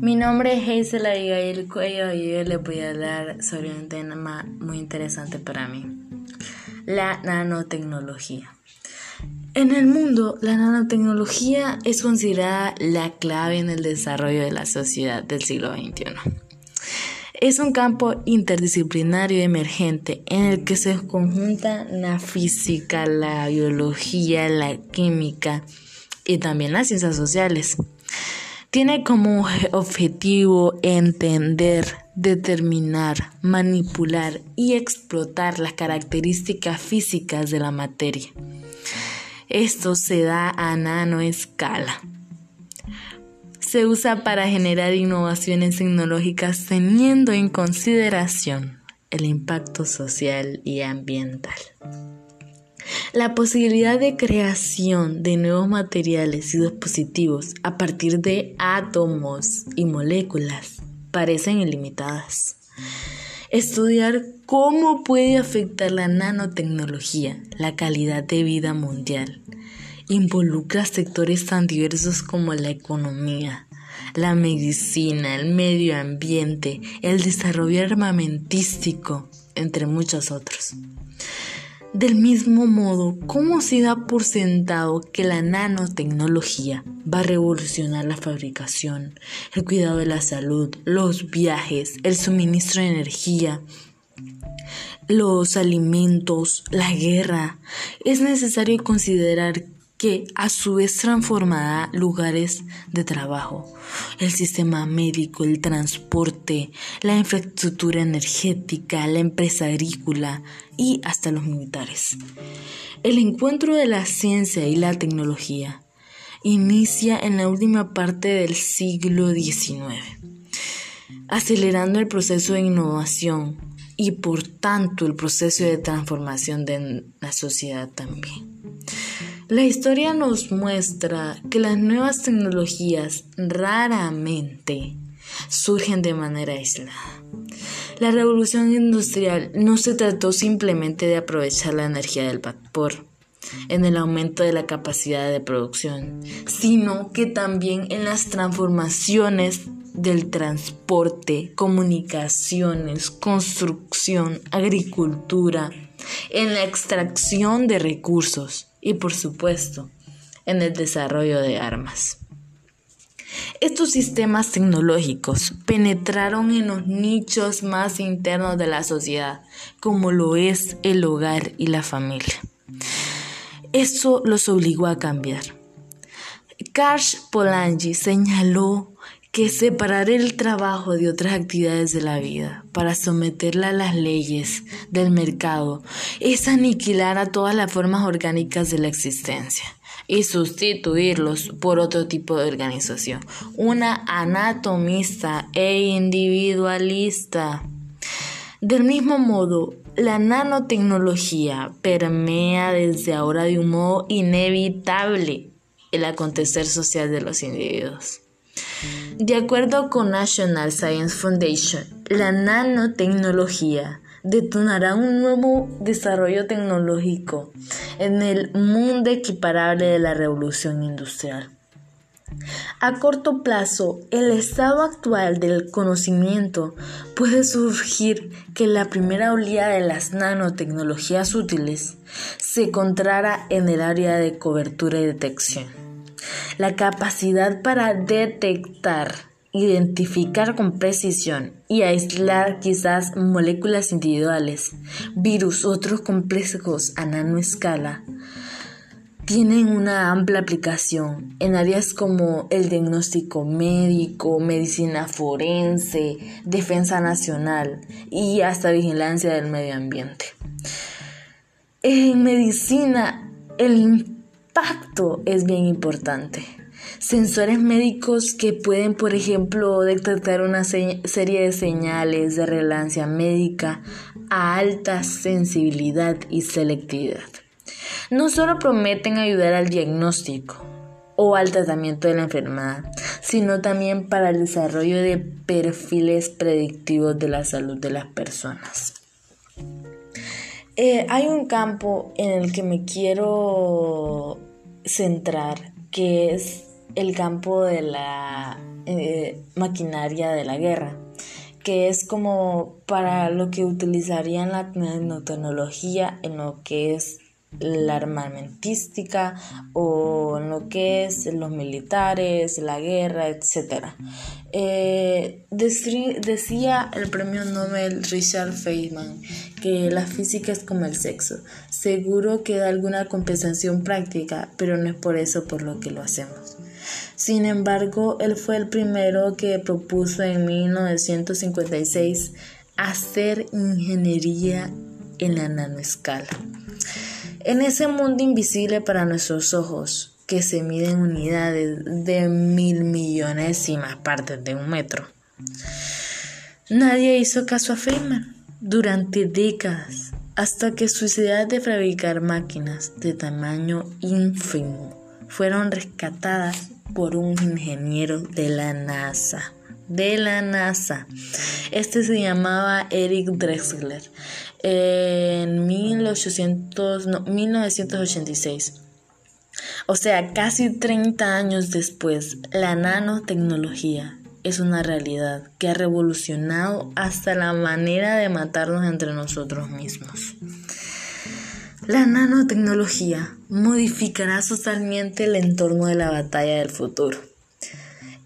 Mi nombre es Hazel Abigail Cuello y hoy les voy a hablar sobre un tema muy interesante para mí, la nanotecnología. En el mundo, la nanotecnología es considerada la clave en el desarrollo de la sociedad del siglo XXI. Es un campo interdisciplinario emergente en el que se conjuntan la física, la biología, la química y también las ciencias sociales. Tiene como objetivo entender, determinar, manipular y explotar las características físicas de la materia. Esto se da a nanoescala. Se usa para generar innovaciones tecnológicas teniendo en consideración el impacto social y ambiental. La posibilidad de creación de nuevos materiales y dispositivos a partir de átomos y moléculas parecen ilimitadas. Estudiar cómo puede afectar la nanotecnología la calidad de vida mundial involucra sectores tan diversos como la economía, la medicina, el medio ambiente, el desarrollo armamentístico, entre muchos otros. Del mismo modo, ¿cómo se da por sentado que la nanotecnología va a revolucionar la fabricación, el cuidado de la salud, los viajes, el suministro de energía, los alimentos, la guerra? Es necesario considerar que a su vez transformará lugares de trabajo, el sistema médico, el transporte, la infraestructura energética, la empresa agrícola y hasta los militares. El encuentro de la ciencia y la tecnología inicia en la última parte del siglo XIX, acelerando el proceso de innovación y por tanto el proceso de transformación de la sociedad también. La historia nos muestra que las nuevas tecnologías raramente surgen de manera aislada. La revolución industrial no se trató simplemente de aprovechar la energía del vapor en el aumento de la capacidad de producción, sino que también en las transformaciones del transporte, comunicaciones, construcción, agricultura, en la extracción de recursos y por supuesto en el desarrollo de armas. Estos sistemas tecnológicos penetraron en los nichos más internos de la sociedad, como lo es el hogar y la familia. Eso los obligó a cambiar. Karsh Polanyi señaló que separar el trabajo de otras actividades de la vida para someterla a las leyes del mercado es aniquilar a todas las formas orgánicas de la existencia y sustituirlos por otro tipo de organización, una anatomista e individualista. Del mismo modo, la nanotecnología permea desde ahora de un modo inevitable el acontecer social de los individuos. De acuerdo con National Science Foundation, la nanotecnología detonará un nuevo desarrollo tecnológico en el mundo equiparable de la revolución industrial. A corto plazo, el estado actual del conocimiento puede surgir que la primera oleada de las nanotecnologías útiles se encontrara en el área de cobertura y detección. La capacidad para detectar, identificar con precisión y aislar quizás moléculas individuales, virus, otros complejos a nanoescala, tienen una amplia aplicación en áreas como el diagnóstico médico, medicina forense, defensa nacional y hasta vigilancia del medio ambiente. En medicina, el impacto es bien importante. Sensores médicos que pueden, por ejemplo, detectar una serie de señales de relevancia médica a alta sensibilidad y selectividad. No solo prometen ayudar al diagnóstico o al tratamiento de la enfermedad, sino también para el desarrollo de perfiles predictivos de la salud de las personas. Eh, hay un campo en el que me quiero centrar, que es el campo de la eh, maquinaria de la guerra, que es como para lo que utilizarían la nanotecnología en lo que es la armamentística o lo que es los militares, la guerra, etc. Eh, decía el premio Nobel Richard Feynman que la física es como el sexo. Seguro que da alguna compensación práctica, pero no es por eso por lo que lo hacemos. Sin embargo, él fue el primero que propuso en 1956 hacer ingeniería en la nanoescala. En ese mundo invisible para nuestros ojos, que se mide en unidades de mil millonésimas partes de un metro. Nadie hizo caso a Feynman durante décadas, hasta que su idea de fabricar máquinas de tamaño ínfimo fueron rescatadas por un ingeniero de la NASA. De la NASA. Este se llamaba Eric Drexler en 1800, 1986. O sea, casi 30 años después, la nanotecnología es una realidad que ha revolucionado hasta la manera de matarnos entre nosotros mismos. La nanotecnología modificará totalmente el entorno de la batalla del futuro.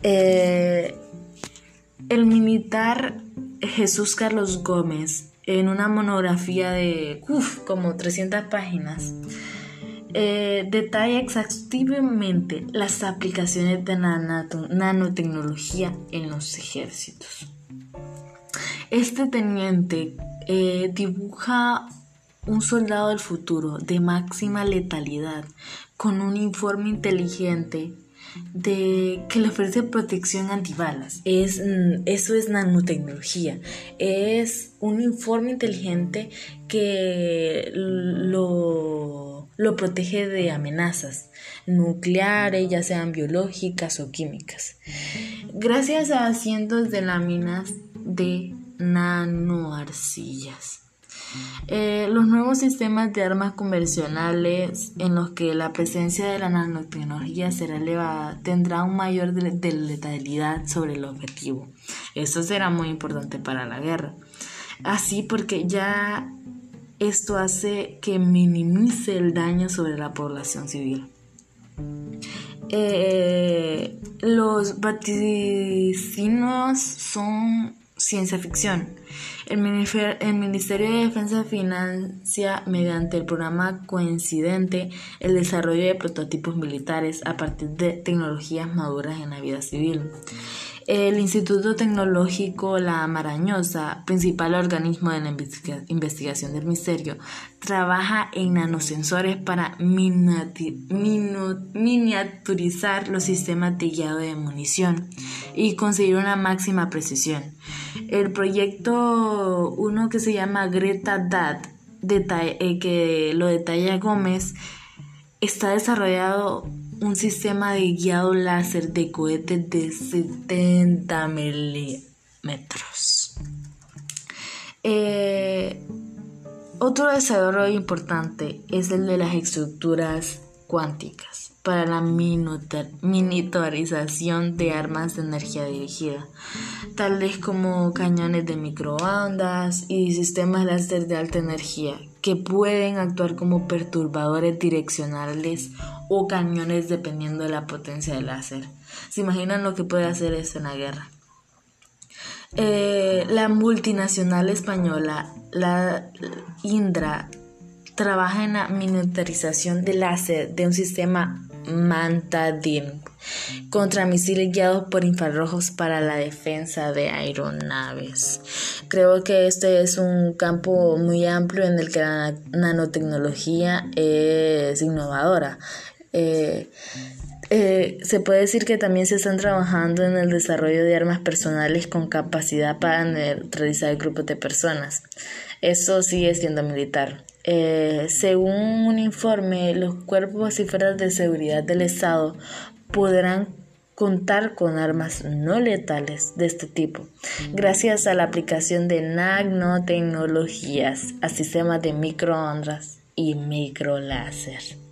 Eh, el militar Jesús Carlos Gómez en una monografía de como 300 páginas. Eh, detalla exhaustivamente las aplicaciones de nanotecnología en los ejércitos. Este teniente eh, dibuja un soldado del futuro de máxima letalidad con un informe inteligente de que le ofrece protección antibalas. Es, mm, eso es nanotecnología. Es un informe inteligente que lo, lo protege de amenazas nucleares, ya sean biológicas o químicas. Gracias a cientos de láminas de nanoarcillas. Eh, los nuevos sistemas de armas convencionales en los que la presencia de la nanotecnología será elevada tendrá un mayor de letalidad sobre el objetivo. Eso será muy importante para la guerra. Así porque ya esto hace que minimice el daño sobre la población civil. Eh, los vaticinios son ciencia ficción. El, Ministerio de Defensa financia mediante el programa coincidente el desarrollo de prototipos militares a partir de tecnologías maduras en la vida civil. El Instituto Tecnológico La Marañosa, principal organismo de la investigación del Ministerio, trabaja en nanosensores para miniaturizar los sistemas de guiado de munición y conseguir una máxima precisión. El proyecto, uno que se llama Greta DAT, eh, que lo detalla Gómez, está desarrollado un sistema de guiado láser de cohetes de 70 milímetros. Eh, otro desarrollo importante es el de las estructuras cuánticas para la miniaturización de armas de energía dirigida, tales como cañones de microondas y sistemas láser de alta energía que pueden actuar como perturbadores direccionales o cañones dependiendo de la potencia del láser. ¿Se imaginan lo que puede hacer eso en la guerra? Eh, la multinacional española, la Indra, trabaja en la miniaturización de láser de un sistema Mantadin contra misiles guiados por infrarrojos para la defensa de aeronaves. Creo que este es un campo muy amplio en el que la nanotecnología es innovadora. Eh, eh, se puede decir que también se están trabajando en el desarrollo de armas personales con capacidad para neutralizar grupos de personas. Eso sigue siendo militar. Eh, según un informe, los cuerpos y fuerzas de seguridad del Estado podrán contar con armas no letales de este tipo, gracias a la aplicación de nanotecnologías a sistemas de microondas y microláser.